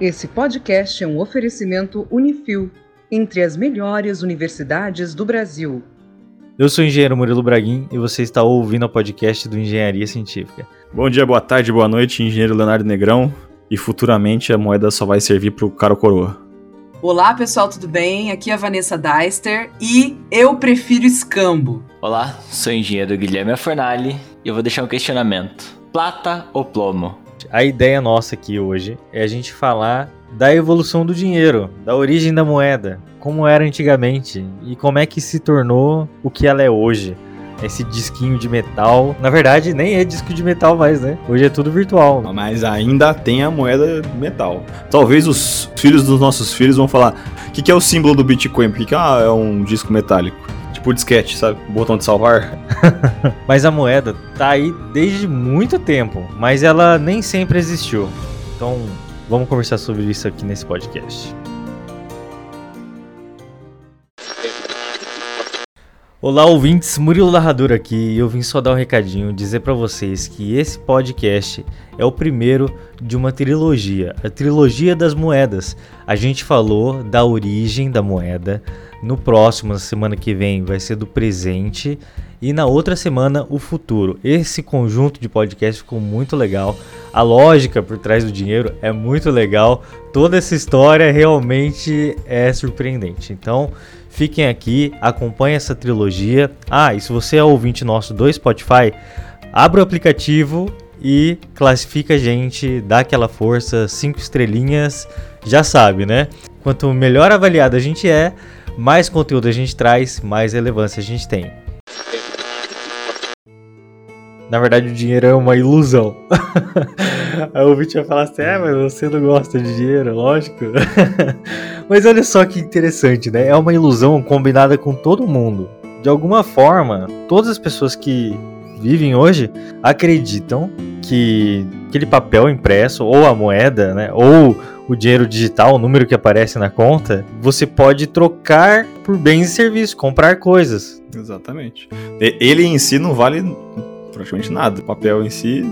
Esse podcast é um oferecimento Unifil, entre as melhores universidades do Brasil. Eu sou o engenheiro Murilo Braguin e você está ouvindo o podcast do Engenharia Científica. Bom dia, boa tarde, boa noite, engenheiro Leonardo Negrão. E futuramente a moeda só vai servir para o caro coroa. Olá pessoal, tudo bem? Aqui é a Vanessa Deister e eu prefiro escambo. Olá, sou o engenheiro Guilherme Fornali e eu vou deixar um questionamento: plata ou plomo? A ideia nossa aqui hoje é a gente falar da evolução do dinheiro, da origem da moeda, como era antigamente e como é que se tornou o que ela é hoje. Esse disquinho de metal. Na verdade, nem é disco de metal mais, né? Hoje é tudo virtual. Mas ainda tem a moeda metal. Talvez os filhos dos nossos filhos vão falar: o que, que é o símbolo do Bitcoin? Por que, que ah, é um disco metálico? Tipo disquete, sabe? Botão de salvar. mas a moeda tá aí desde muito tempo, mas ela nem sempre existiu. Então, vamos conversar sobre isso aqui nesse podcast. Olá, ouvintes, Murilo Narrador aqui e eu vim só dar um recadinho, dizer para vocês que esse podcast é o primeiro de uma trilogia, a trilogia das moedas. A gente falou da origem da moeda, no próximo, na semana que vem, vai ser do presente e na outra semana o futuro. Esse conjunto de podcast ficou muito legal. A lógica por trás do dinheiro é muito legal. Toda essa história realmente é surpreendente. Então, Fiquem aqui, acompanhem essa trilogia. Ah, e se você é ouvinte nosso do Spotify, abra o aplicativo e classifica a gente, dá aquela força, cinco estrelinhas, já sabe, né? Quanto melhor avaliado a gente é, mais conteúdo a gente traz, mais relevância a gente tem. Na verdade, o dinheiro é uma ilusão. Aí o ouvinte vai falar assim: é, mas você não gosta de dinheiro, lógico. mas olha só que interessante, né? É uma ilusão combinada com todo mundo. De alguma forma, todas as pessoas que vivem hoje acreditam que aquele papel impresso, ou a moeda, né? Ou o dinheiro digital, o número que aparece na conta, você pode trocar por bens e serviços, comprar coisas. Exatamente. Ele em si não vale praticamente nada. O papel em si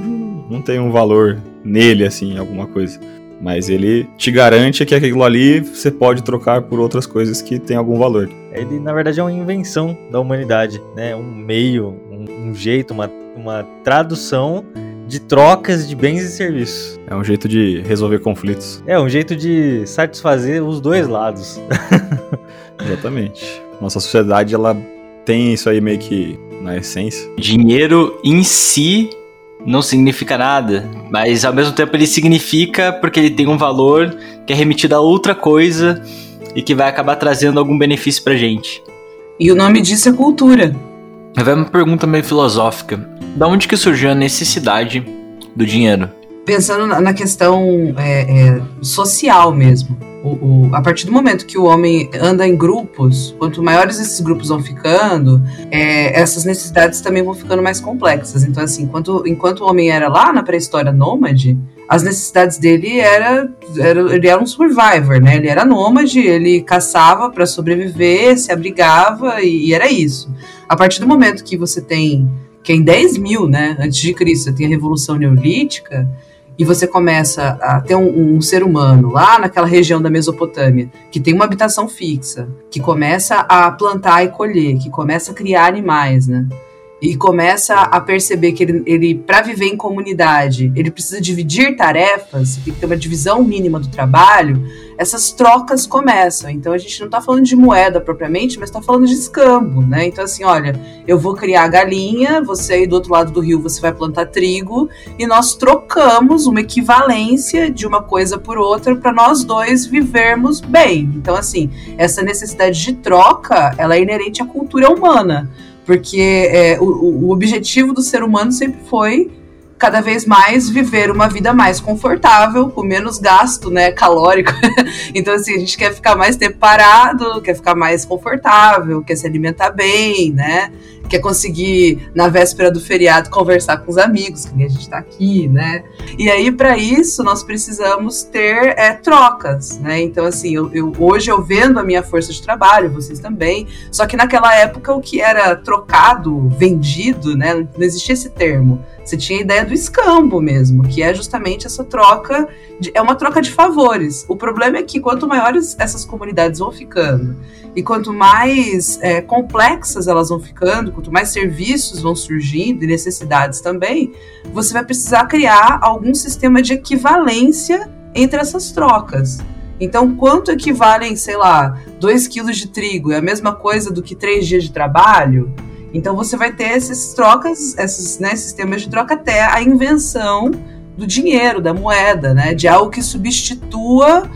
não tem um valor nele, assim, alguma coisa. Mas ele te garante que aquilo ali você pode trocar por outras coisas que tem algum valor. Ele, na verdade, é uma invenção da humanidade, né? Um meio, um, um jeito, uma, uma tradução de trocas de bens e serviços. É um jeito de resolver conflitos. É um jeito de satisfazer os dois lados. Exatamente. Nossa sociedade, ela tem isso aí meio que na essência. Dinheiro em si não significa nada, mas ao mesmo tempo ele significa porque ele tem um valor que é remetido a outra coisa e que vai acabar trazendo algum benefício pra gente. E o nome disso é cultura. Vai uma pergunta meio filosófica. Da onde que surgiu a necessidade do dinheiro? Pensando na questão é, é, social mesmo. O, o, a partir do momento que o homem anda em grupos, quanto maiores esses grupos vão ficando, é, essas necessidades também vão ficando mais complexas. Então, assim, enquanto, enquanto o homem era lá na pré-história nômade, as necessidades dele era, era, ele era um survivor, né? Ele era nômade, ele caçava para sobreviver, se abrigava e, e, era isso. A partir do momento que você tem, que é em 10 mil, né, antes de Cristo, você tem a Revolução Neolítica, e você começa a ter um, um, ser humano lá naquela região da Mesopotâmia, que tem uma habitação fixa, que começa a plantar e colher, que começa a criar animais, né? E começa a perceber que ele, ele para viver em comunidade, ele precisa dividir tarefas, tem que ter uma divisão mínima do trabalho essas trocas começam. Então a gente não está falando de moeda propriamente, mas está falando de escambo, né? Então assim, olha, eu vou criar galinha, você aí do outro lado do rio você vai plantar trigo e nós trocamos uma equivalência de uma coisa por outra para nós dois vivermos bem. Então assim, essa necessidade de troca, ela é inerente à cultura humana, porque é, o, o objetivo do ser humano sempre foi cada vez mais viver uma vida mais confortável, com menos gasto, né, calórico. então assim, a gente quer ficar mais tempo parado, quer ficar mais confortável, quer se alimentar bem, né? Quer conseguir, na véspera do feriado, conversar com os amigos, que a gente está aqui, né? E aí, para isso, nós precisamos ter é, trocas, né? Então, assim, eu, eu, hoje eu vendo a minha força de trabalho, vocês também, só que naquela época o que era trocado, vendido, né? Não existia esse termo. Você tinha a ideia do escambo mesmo, que é justamente essa troca, de, é uma troca de favores. O problema é que quanto maiores essas comunidades vão ficando e quanto mais é, complexas elas vão ficando, quanto mais serviços vão surgindo e necessidades também, você vai precisar criar algum sistema de equivalência entre essas trocas. Então, quanto equivalem, sei lá, 2 quilos de trigo? É a mesma coisa do que 3 dias de trabalho? Então você vai ter esses trocas, esses né, sistemas de troca até a invenção do dinheiro, da moeda, né? De algo que substitua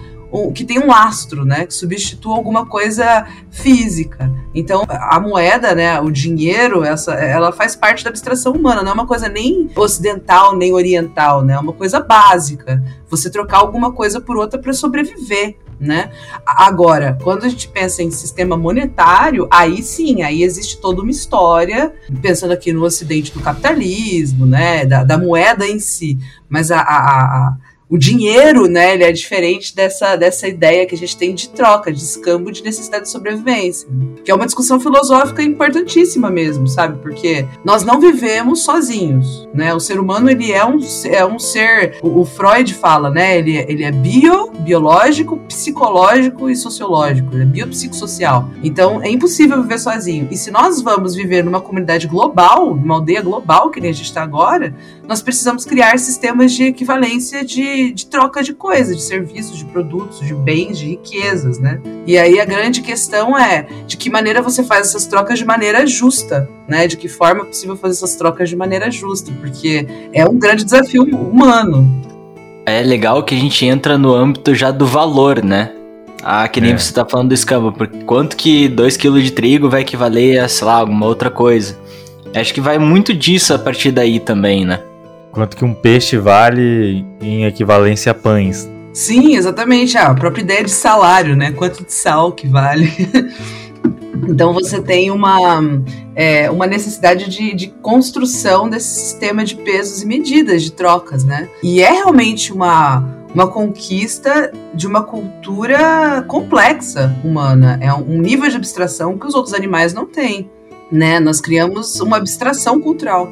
que tem um lastro, né, que substitua alguma coisa física. Então, a moeda, né, o dinheiro, essa, ela faz parte da abstração humana, não é uma coisa nem ocidental nem oriental, né, é uma coisa básica. Você trocar alguma coisa por outra para sobreviver né? Agora, quando a gente pensa em sistema monetário, aí sim, aí existe toda uma história, pensando aqui no ocidente do capitalismo, né? Da, da moeda em si. Mas a, a, a o dinheiro, né, ele é diferente dessa, dessa ideia que a gente tem de troca, de escambo de necessidade de sobrevivência. Que é uma discussão filosófica importantíssima mesmo, sabe? Porque nós não vivemos sozinhos, né? O ser humano, ele é um, é um ser, o, o Freud fala, né? Ele, ele é bio, biológico, psicológico e sociológico, ele é biopsicossocial. Então, é impossível viver sozinho. E se nós vamos viver numa comunidade global, numa aldeia global, que nem a gente está agora, nós precisamos criar sistemas de equivalência de, de troca de coisas, de serviços, de produtos, de bens, de riquezas, né? E aí a grande questão é de que maneira você faz essas trocas de maneira justa, né? De que forma é possível fazer essas trocas de maneira justa, porque é um grande desafio humano. É legal que a gente entra no âmbito já do valor, né? Ah, que nem é. você tá falando do escambo, porque quanto que 2 kg de trigo vai equivaler a, sei lá, alguma outra coisa? Acho que vai muito disso a partir daí também, né? Quanto que um peixe vale em equivalência a pães. Sim, exatamente. Ah, a própria ideia de salário, né? Quanto de sal que vale. então você tem uma, é, uma necessidade de, de construção desse sistema de pesos e medidas, de trocas, né? E é realmente uma, uma conquista de uma cultura complexa humana. É um nível de abstração que os outros animais não têm. Né? Nós criamos uma abstração cultural.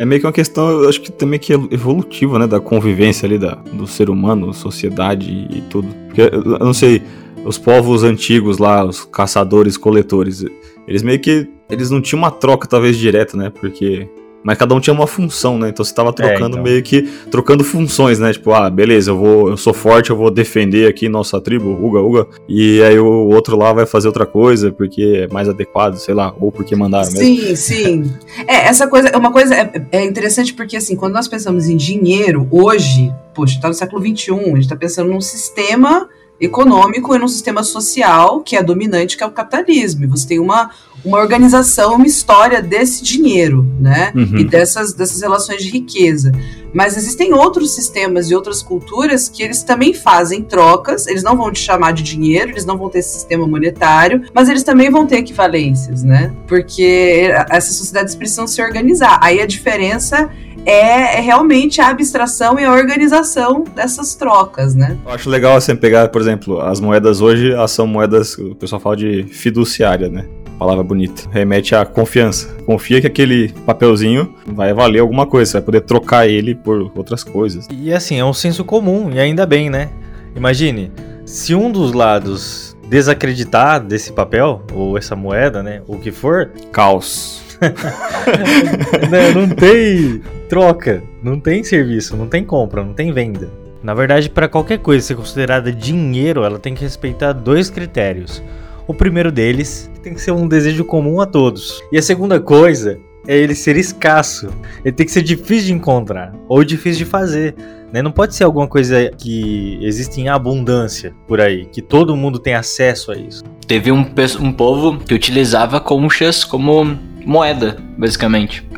É meio que uma questão, acho que também que evolutiva, né? Da convivência ali da, do ser humano, sociedade e tudo. Porque, eu não sei, os povos antigos lá, os caçadores, coletores, eles meio que. Eles não tinham uma troca, talvez, direta, né? Porque mas cada um tinha uma função, né? Então você tava é, trocando é, então. meio que trocando funções, né? Tipo, ah, beleza, eu vou, eu sou forte, eu vou defender aqui nossa tribo, uga uga, e aí o outro lá vai fazer outra coisa porque é mais adequado, sei lá, ou porque mandaram mesmo. Sim, sim. É, essa coisa, é uma coisa é, é interessante porque assim, quando nós pensamos em dinheiro hoje, poxa, tá no século 21, a gente tá pensando num sistema econômico e num sistema social que é dominante, que é o capitalismo. E você tem uma, uma organização, uma história desse dinheiro, né? Uhum. E dessas, dessas relações de riqueza. Mas existem outros sistemas e outras culturas que eles também fazem trocas, eles não vão te chamar de dinheiro, eles não vão ter esse sistema monetário, mas eles também vão ter equivalências, né? Porque essas sociedades precisam se organizar. Aí a diferença é, é, realmente a abstração e a organização dessas trocas, né? Eu acho legal assim pegar, por exemplo, as moedas hoje, elas são moedas, o pessoal fala de fiduciária, né? Palavra bonita. Remete à confiança. Confia que aquele papelzinho vai valer alguma coisa, você vai poder trocar ele por outras coisas. E assim, é um senso comum, e ainda bem, né? Imagine, se um dos lados desacreditar desse papel, ou essa moeda, né? O que for. Caos. não, não tem troca, não tem serviço, não tem compra, não tem venda. Na verdade, para qualquer coisa ser considerada dinheiro, ela tem que respeitar dois critérios. O primeiro deles tem que ser um desejo comum a todos. E a segunda coisa é ele ser escasso. Ele tem que ser difícil de encontrar ou difícil de fazer. Né? Não pode ser alguma coisa que existe em abundância por aí, que todo mundo tem acesso a isso. Teve um, um povo que utilizava conchas como moeda, basicamente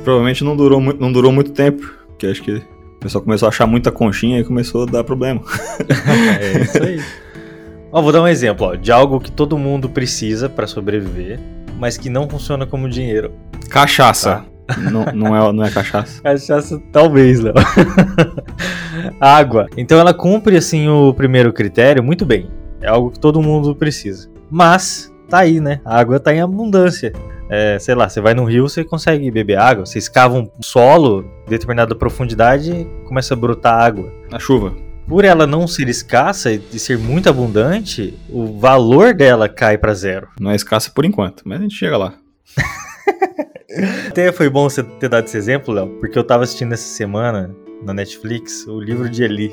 provavelmente não durou, não durou muito tempo, porque acho que o pessoal começou a achar muita conchinha e começou a dar problema. é isso aí. Ó, vou dar um exemplo ó, de algo que todo mundo precisa para sobreviver, mas que não funciona como dinheiro. Cachaça. Não, não, é, não é cachaça. Cachaça, talvez, Léo. Água. Então ela cumpre, assim, o primeiro critério muito bem. É algo que todo mundo precisa. Mas, tá aí, né? A água tá em abundância. É, sei lá, você vai no rio, você consegue beber água. Você escava um solo, determinada profundidade, começa a brotar água. A chuva. Por ela não ser escassa e ser muito abundante, o valor dela cai para zero. Não é escassa por enquanto, mas a gente chega lá. Até foi bom você ter dado esse exemplo, Léo, porque eu tava assistindo essa semana na Netflix o livro de Eli.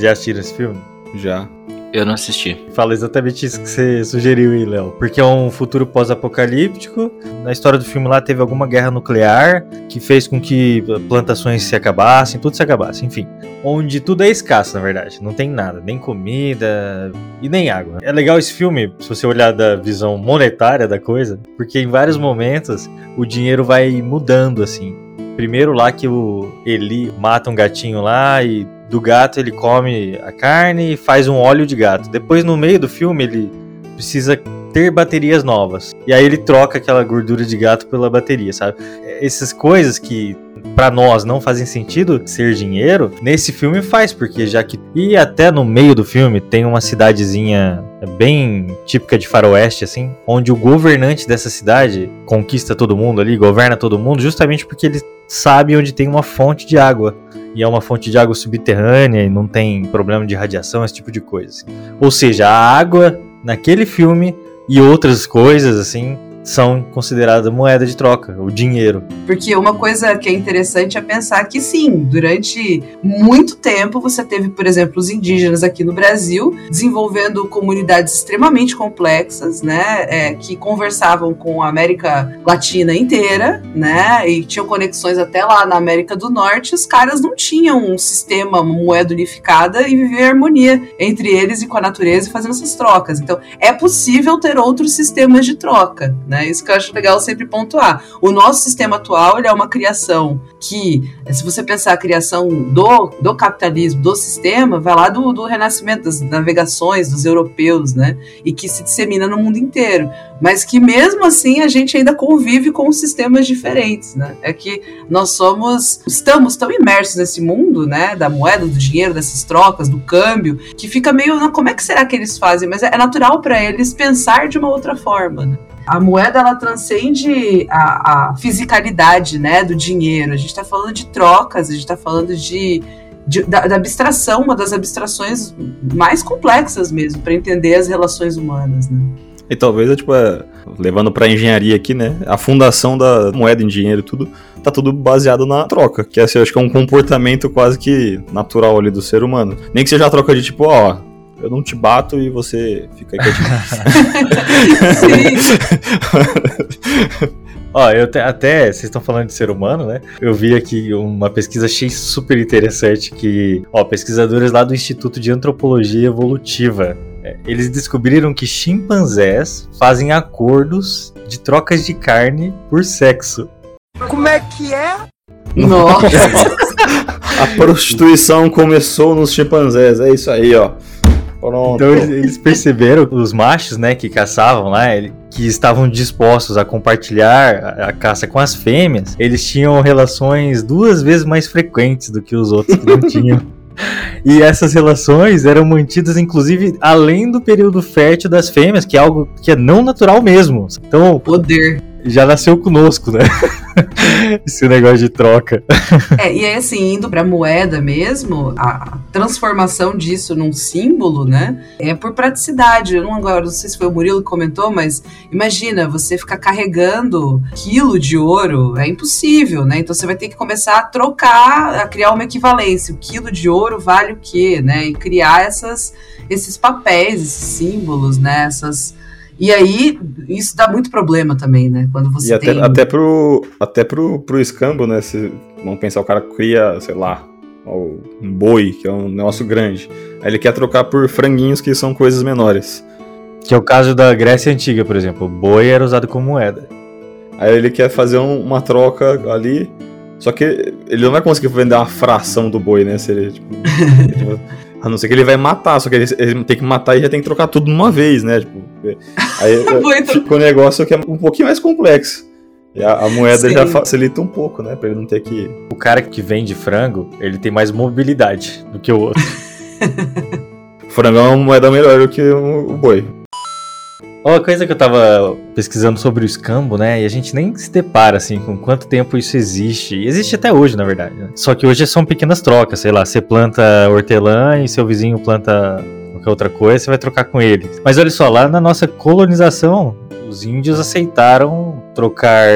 Já assistiram esse filme? Já. Eu não assisti. Fala exatamente isso que você sugeriu aí, Léo. Porque é um futuro pós-apocalíptico. Na história do filme lá teve alguma guerra nuclear que fez com que plantações se acabassem, tudo se acabasse, enfim. Onde tudo é escasso, na verdade. Não tem nada, nem comida e nem água. É legal esse filme, se você olhar da visão monetária da coisa, porque em vários momentos o dinheiro vai mudando, assim. Primeiro lá que o Eli mata um gatinho lá e do gato ele come a carne e faz um óleo de gato. Depois, no meio do filme, ele precisa ter baterias novas. E aí ele troca aquela gordura de gato pela bateria, sabe? Essas coisas que para nós não fazem sentido ser dinheiro, nesse filme faz, porque já que. E até no meio do filme tem uma cidadezinha bem típica de faroeste, assim, onde o governante dessa cidade conquista todo mundo ali, governa todo mundo, justamente porque ele sabe onde tem uma fonte de água. E é uma fonte de água subterrânea e não tem problema de radiação, esse tipo de coisa. Assim. Ou seja, a água naquele filme e outras coisas, assim, são consideradas moeda de troca, o dinheiro. Porque uma coisa que é interessante é pensar que sim, durante muito tempo você teve, por exemplo, os indígenas aqui no Brasil desenvolvendo comunidades extremamente complexas, né, é, que conversavam com a América Latina inteira, né, e tinham conexões até lá na América do Norte. Os caras não tinham um sistema, uma moeda unificada e viver harmonia entre eles e com a natureza e fazendo essas trocas. Então, é possível ter outros sistemas de troca, né? Né? Isso que eu acho legal sempre pontuar. O nosso sistema atual ele é uma criação que, se você pensar a criação do, do capitalismo, do sistema, vai lá do, do renascimento das navegações dos europeus, né? E que se dissemina no mundo inteiro. Mas que mesmo assim a gente ainda convive com sistemas diferentes, né? É que nós somos, estamos tão imersos nesse mundo, né? Da moeda, do dinheiro, dessas trocas, do câmbio, que fica meio, como é que será que eles fazem? Mas é natural para eles pensar de uma outra forma, né? A moeda ela transcende a, a fisicalidade né, do dinheiro. A gente está falando de trocas, a gente está falando de, de da, da, abstração, uma das abstrações mais complexas mesmo, para entender as relações humanas. Né? E talvez, tipo, é, levando para engenharia aqui, né? A fundação da moeda em dinheiro tudo tá tudo baseado na troca, que assim, acho que é um comportamento quase que natural ali do ser humano. Nem que seja a troca de tipo, ó, eu não te bato e você fica aí Ó, eu te, até, vocês estão falando de ser humano, né? Eu vi aqui uma pesquisa, achei super interessante que, ó, pesquisadores lá do Instituto de Antropologia Evolutiva, é, eles descobriram que chimpanzés fazem acordos de trocas de carne por sexo. Como é que é? Nossa! A prostituição começou nos chimpanzés, é isso aí, ó. Pronto. Então eles perceberam, os machos, né, que caçavam lá, que estavam dispostos a compartilhar a caça com as fêmeas, eles tinham relações duas vezes mais frequentes do que os outros que não tinham. E essas relações eram mantidas, inclusive, além do período fértil das fêmeas, que é algo que é não natural mesmo. Então, poder já nasceu conosco, né? Esse negócio de troca. É, e aí assim, indo pra moeda mesmo, a transformação disso num símbolo, né? É por praticidade. Eu não agora não sei se foi o Murilo que comentou, mas imagina, você ficar carregando quilo de ouro, é impossível, né? Então você vai ter que começar a trocar, a criar uma equivalência. O quilo de ouro vale o quê, né? E criar essas, esses papéis, esses símbolos, né? Essas e aí, isso dá muito problema também, né? Quando você e tem... até, até, pro, até pro, pro escambo, né? Se, vamos pensar, o cara cria, sei lá, um boi, que é um negócio grande. Aí ele quer trocar por franguinhos, que são coisas menores. Que é o caso da Grécia Antiga, por exemplo. O boi era usado como moeda. Aí ele quer fazer um, uma troca ali, só que ele não vai conseguir vender uma fração do boi, né? Se ele, tipo, A não ser que ele vai matar, só que ele, ele tem que matar e já tem que trocar tudo numa vez, né? Tipo, aí Muito. fica um negócio que é um pouquinho mais complexo. E a, a moeda Sim. já facilita um pouco, né? Pra ele não ter que. O cara que vende frango, ele tem mais mobilidade do que o outro. O frango é uma moeda melhor do que o, o boi. Uma coisa que eu tava pesquisando sobre o escambo, né? E a gente nem se depara, assim, com quanto tempo isso existe. E existe até hoje, na verdade. né? Só que hoje são pequenas trocas, sei lá, você planta hortelã e seu vizinho planta qualquer outra coisa, você vai trocar com ele. Mas olha só, lá na nossa colonização, os índios aceitaram trocar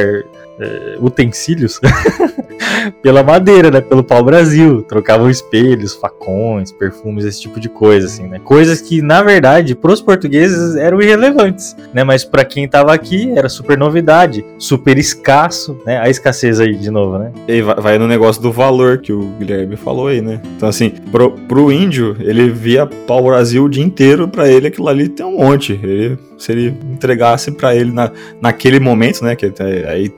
utensílios pela madeira, né? Pelo pau-brasil. Trocavam espelhos, facões, perfumes, esse tipo de coisa, assim, né? Coisas que, na verdade, pros portugueses eram irrelevantes, né? Mas pra quem tava aqui, era super novidade, super escasso, né? A escassez aí, de novo, né? E vai, no negócio do valor que o Guilherme falou aí, né? Então, assim, pro, pro índio, ele via pau-brasil o dia inteiro, pra ele aquilo ali tem um monte. Ele, se ele entregasse pra ele na, naquele momento, né? Que aí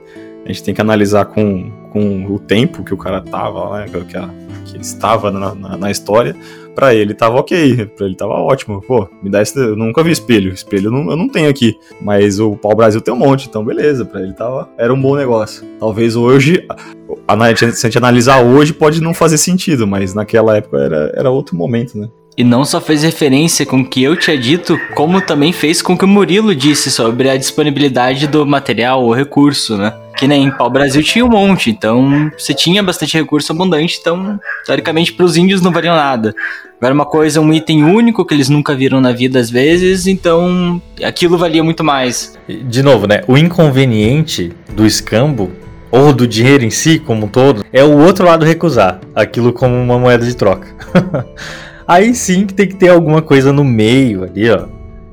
a gente tem que analisar com, com o tempo que o cara tava, né? Que, a- que estava na, na, na história. Pra ele tava ok, pra ele tava ótimo. Pô, me dá esse. Eu nunca vi espelho. Espelho eu não, eu não tenho aqui. Mas o pau-brasil tem um monte, então beleza. Pra ele tava. Era um bom negócio. Talvez hoje a- se a gente analisar hoje, pode não fazer sentido, mas naquela época era, era outro momento, né? E não só fez referência com o que eu tinha dito, como também fez com o que o Murilo disse sobre a disponibilidade do material ou recurso, né? Que nem pau Brasil tinha um monte, então você tinha bastante recurso abundante, então teoricamente para os índios não valia nada. Agora uma coisa, um item único que eles nunca viram na vida às vezes, então aquilo valia muito mais. De novo, né? O inconveniente do escambo ou do dinheiro em si, como um todo, é o outro lado recusar aquilo como uma moeda de troca. Aí sim que tem que ter alguma coisa no meio ali, ó.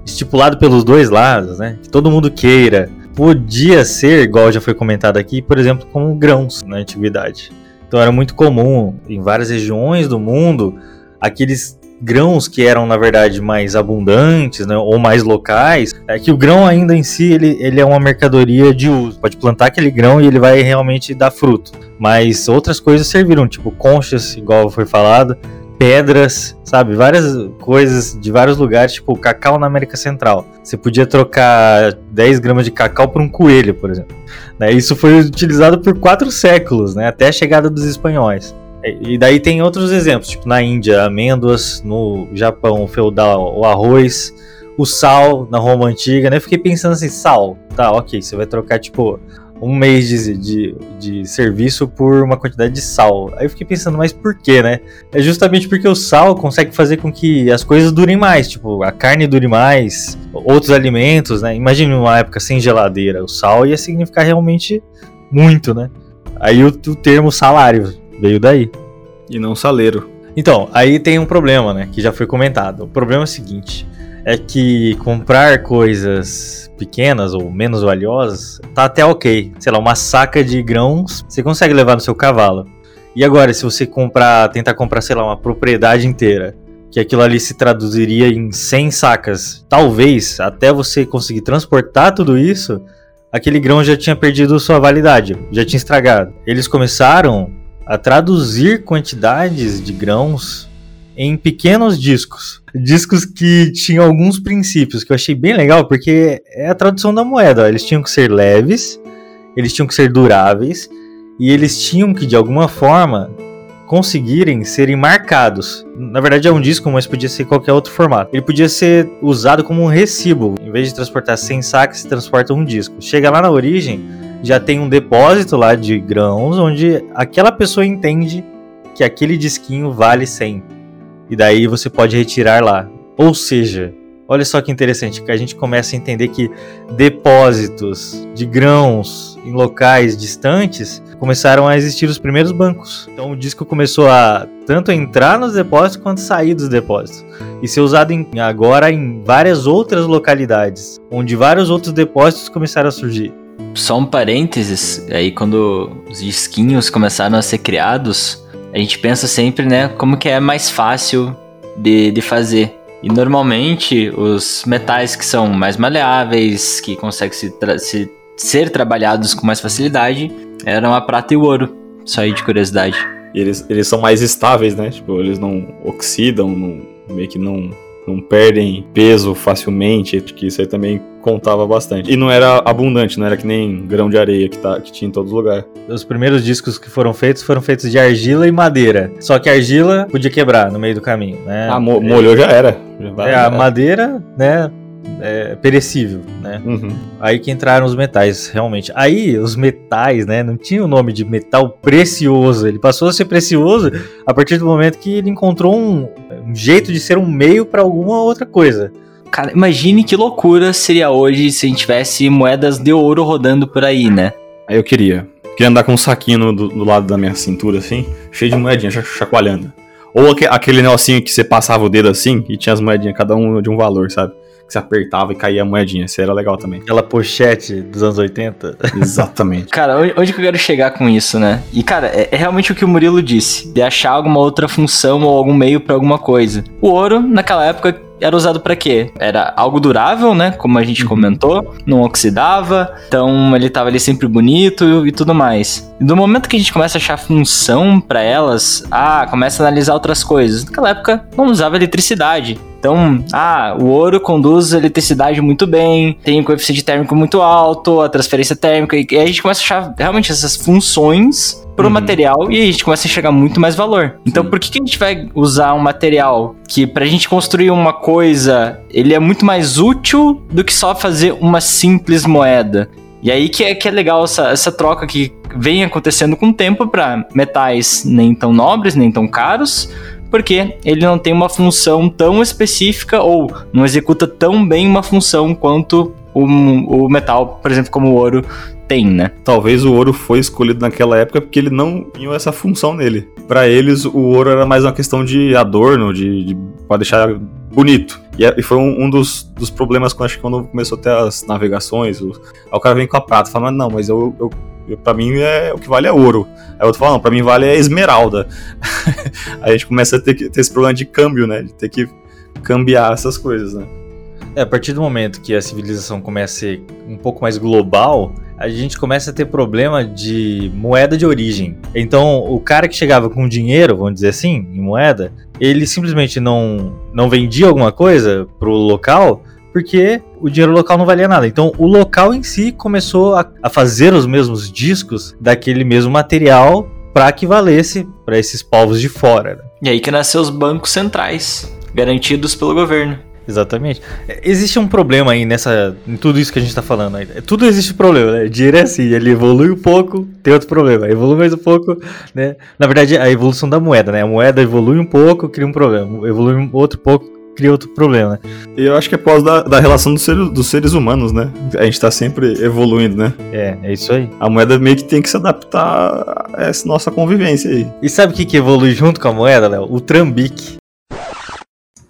Estipulado pelos dois lados, né? Que todo mundo queira. Podia ser, igual já foi comentado aqui, por exemplo, como grãos na antiguidade. Então era muito comum em várias regiões do mundo aqueles grãos que eram na verdade mais abundantes, né, ou mais locais, é que o grão ainda em si ele, ele é uma mercadoria de uso. Pode plantar aquele grão e ele vai realmente dar fruto. Mas outras coisas serviram, tipo conchas, igual foi falado, pedras, sabe, várias coisas de vários lugares, tipo cacau na América Central. Você podia trocar 10 gramas de cacau por um coelho, por exemplo. Né, Isso foi utilizado por quatro séculos, né, até a chegada dos espanhóis. E daí tem outros exemplos, tipo na Índia, amêndoas, no Japão feudal, o arroz, o sal na Roma antiga, né? Eu fiquei pensando assim, sal, tá, ok, você vai trocar tipo um mês de, de, de serviço por uma quantidade de sal. Aí eu fiquei pensando, mas por quê, né? É justamente porque o sal consegue fazer com que as coisas durem mais, tipo, a carne dure mais, outros alimentos, né? Imagine uma época sem geladeira, o sal ia significar realmente muito, né? Aí o, o termo salário veio daí. E não saleiro. Então, aí tem um problema, né? Que já foi comentado. O problema é o seguinte: é que comprar coisas pequenas ou menos valiosas tá até ok. Sei lá, uma saca de grãos você consegue levar no seu cavalo. E agora, se você comprar, tentar comprar, sei lá, uma propriedade inteira, que aquilo ali se traduziria em 100 sacas, talvez até você conseguir transportar tudo isso, aquele grão já tinha perdido sua validade, já tinha estragado. Eles começaram a traduzir quantidades de grãos em pequenos discos. Discos que tinham alguns princípios que eu achei bem legal, porque é a tradução da moeda. Eles tinham que ser leves, eles tinham que ser duráveis, e eles tinham que, de alguma forma, conseguirem serem marcados. Na verdade é um disco, mas podia ser qualquer outro formato. Ele podia ser usado como um recibo. Em vez de transportar 100 sacas, se transporta um disco. Chega lá na origem, já tem um depósito lá de grãos, onde aquela pessoa entende que aquele disquinho vale 100. E daí você pode retirar lá. Ou seja, olha só que interessante, que a gente começa a entender que depósitos de grãos em locais distantes começaram a existir os primeiros bancos. Então o disco começou a tanto entrar nos depósitos quanto sair dos depósitos e ser usado em, agora em várias outras localidades, onde vários outros depósitos começaram a surgir. Só um parênteses, aí quando os disquinhos começaram a ser criados, a gente pensa sempre, né, como que é mais fácil de, de fazer. E normalmente os metais que são mais maleáveis, que conseguem se, se ser trabalhados com mais facilidade, eram a prata e o ouro. Só aí de curiosidade. E eles, eles são mais estáveis, né? Tipo, eles não oxidam, não, meio que não, não perdem peso facilmente, que isso aí também contava bastante. E não era abundante, não era que nem grão de areia que, tá, que tinha em todo lugar. Os primeiros discos que foram feitos foram feitos de argila e madeira. Só que a argila podia quebrar no meio do caminho, né? Ah, mo molhou já era. Já É, a já. madeira, né? É perecível, né? Uhum. Aí que entraram os metais, realmente. Aí, os metais, né? Não tinha o nome de metal precioso. Ele passou a ser precioso a partir do momento que ele encontrou um, um jeito de ser um meio para alguma outra coisa. Cara, imagine que loucura seria hoje se a gente tivesse moedas de ouro rodando por aí, né? Aí eu queria. Queria andar com um saquinho no- do, do lado da minha cintura, assim, cheio de moedinha, cha- chacoalhando. Ou aque- aquele negocinho que você passava o dedo assim e tinha as moedinhas, cada um de um valor, sabe? Que você apertava e caía a moedinha. Isso era legal também. Aquela pochete dos anos 80. Exatamente. Cara, onde, que eu quero chegar com isso, né? E, cara, é, é realmente o que o Murilo disse: de achar alguma outra função ou algum meio pra alguma coisa. O ouro, naquela época, era usado pra quê? Era algo durável, né? Como a gente comentou, não oxidava, então ele tava ali sempre bonito e tudo mais. E do momento que a gente começa a achar função pra elas, ah, começa a analisar outras coisas. Naquela época não usava eletricidade. Então, ah, o ouro conduz eletricidade muito bem, tem um coeficiente térmico muito alto, a transferência térmica, e aí a gente começa a achar realmente essas funções pro Uhum. material e a gente começa a enxergar muito mais valor. Então, Sim. por que, que a gente vai usar um material que pra gente construir uma coisa, ele é muito mais útil do que só fazer uma simples moeda? E aí que é, que é legal essa, essa troca que vem acontecendo com o tempo para metais nem tão nobres, nem tão caros, porque ele não tem uma função tão específica ou não executa tão bem uma função quanto o, o metal, por exemplo, como o ouro tem, né? Talvez o ouro foi escolhido naquela época porque ele não tinha essa função nele. Pra eles, o ouro era mais uma questão de adorno, de, de para deixar bonito. E, é- e foi um, um dos, dos problemas quando, acho que quando começou a ter as navegações. O, aí o cara vem com a prata, fala, mas não, mas eu, eu, pra mim é, o que vale é ouro. Aí outro fala, não, pra mim vale é esmeralda. aí a gente começa a ter, que- ter esse problema de câmbio, né? De ter que cambiar essas coisas, né? É, a partir do momento que a civilização começa a ser um pouco mais global, a gente começa a ter problema de moeda de origem. Então, o cara que chegava com dinheiro, vamos dizer assim, em moeda, ele simplesmente não, não vendia alguma coisa pro local porque o dinheiro local não valia nada. Então, o local em si começou a, a fazer os mesmos discos daquele mesmo material para que valesse para esses povos de fora. né? E aí que nasceu os bancos centrais, garantidos pelo governo. Exatamente. É, Existe um problema aí nessa. em tudo isso que a gente tá falando aí. Tudo existe problema, né? Dinheiro é assim, ele evolui um pouco, tem outro problema. Evolui mais um pouco, né? Na verdade, a evolução da moeda, né? A moeda evolui um pouco, cria um problema. Evolui um outro pouco, cria outro problema. né? E eu acho que é por causa da, da relação dos seres, dos seres humanos, né? A gente tá sempre evoluindo, né? É, é isso aí. A moeda meio que tem que se adaptar a essa nossa convivência aí. E sabe o que, que evolui junto com a moeda, Léo? O trambique.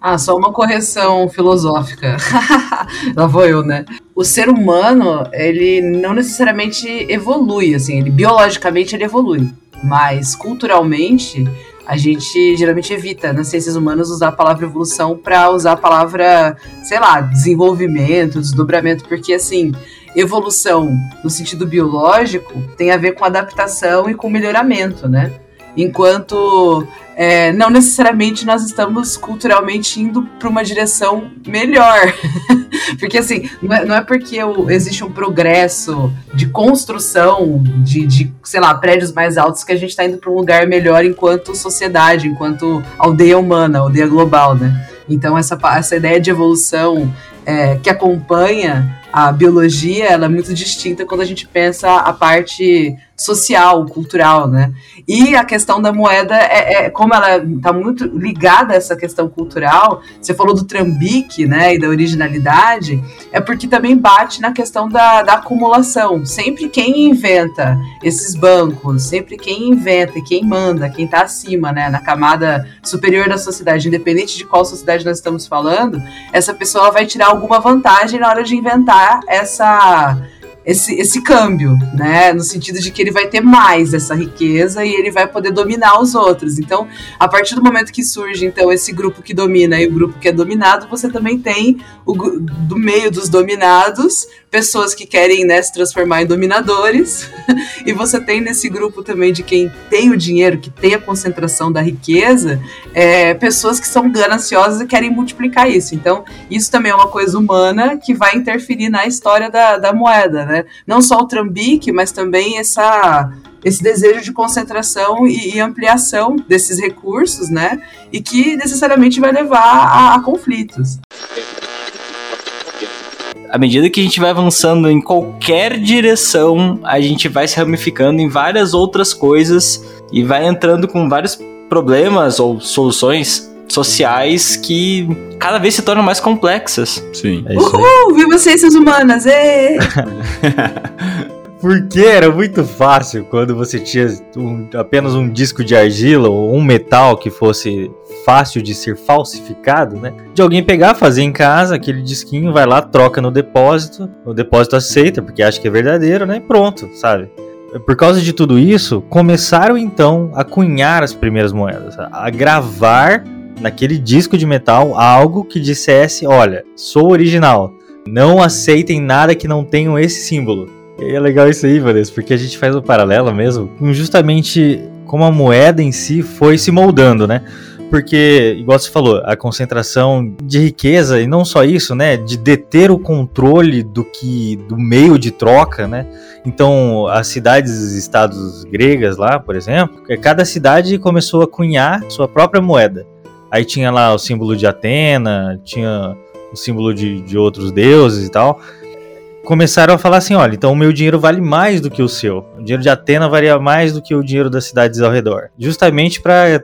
Ah, só uma correção filosófica. Lá vou eu, né? O ser humano, ele não necessariamente evolui, assim, ele biologicamente ele evolui, mas culturalmente a gente geralmente evita nas ciências humanas usar a palavra evolução para usar a palavra, sei lá, desenvolvimento, desdobramento, porque assim, evolução no sentido biológico tem a ver com adaptação e com melhoramento, né? Enquanto é, não necessariamente nós estamos culturalmente indo para uma direção melhor. porque assim, não é, não é porque o- existe um progresso de construção de, de, sei lá, prédios mais altos que a gente está indo para um lugar melhor enquanto sociedade, enquanto aldeia humana, aldeia global, né? Então essa, essa ideia de evolução é, que acompanha a biologia, ela é muito distinta quando a gente pensa a parte social, cultural, né? E a questão da moeda, é, é- como ela está muito ligada a essa questão cultural, você falou do trambique, né, e da originalidade, é porque também bate na questão da, da acumulação. Sempre quem inventa esses bancos, sempre quem inventa e quem manda, quem está acima, né, na camada superior da sociedade, independente de qual sociedade nós estamos falando, essa pessoa vai tirar alguma vantagem na hora de inventar essa esse, esse câmbio, né? No sentido de que ele vai ter mais dessa riqueza e ele vai poder dominar os outros. Então, a partir do momento que surge, então, esse grupo que domina e o grupo que é dominado, você também tem o, do meio dos dominados pessoas que querem né, se transformar em dominadores e você tem nesse grupo também de quem tem o dinheiro, que tem a concentração da riqueza, é, pessoas que são gananciosas e querem multiplicar isso. Então, isso também é uma coisa humana que vai interferir na história da, da moeda, né? Não só o trambique, mas também essa esse desejo de concentração e, e, ampliação desses recursos, né? E que necessariamente vai levar a, a conflitos à medida que a gente vai avançando em qualquer direção, a gente vai se ramificando em várias outras coisas e vai entrando com vários problemas ou soluções sociais que cada vez se tornam mais complexas. Sim. É isso Uhul! Viva ciências humanas! Porque era muito fácil quando você tinha um, apenas um disco de argila ou um metal que fosse fácil de ser falsificado, né? De alguém pegar, fazer em casa aquele disquinho, vai lá, troca no depósito, o depósito aceita porque acha que é verdadeiro, né? E pronto, sabe? Por causa de tudo isso, começaram então a cunhar as primeiras moedas, a gravar naquele disco de metal algo que dissesse: olha, sou original, não aceitem nada que não tenham esse símbolo. E é legal isso aí, Vanessa, porque a gente faz um paralelo mesmo com justamente como a moeda em si foi se moldando, né? Porque, igual você falou, a concentração de riqueza, e não só isso, né? De deter o controle do que do meio de troca, né? Então, as cidades estados gregas lá, por exemplo, cada cidade começou a cunhar sua própria moeda. Aí tinha lá o símbolo de Atena, tinha o símbolo de, de outros deuses e tal começaram a falar assim: olha, então o meu dinheiro vale mais do que o seu. O dinheiro de Atena valia mais do que o dinheiro das cidades ao redor. Justamente para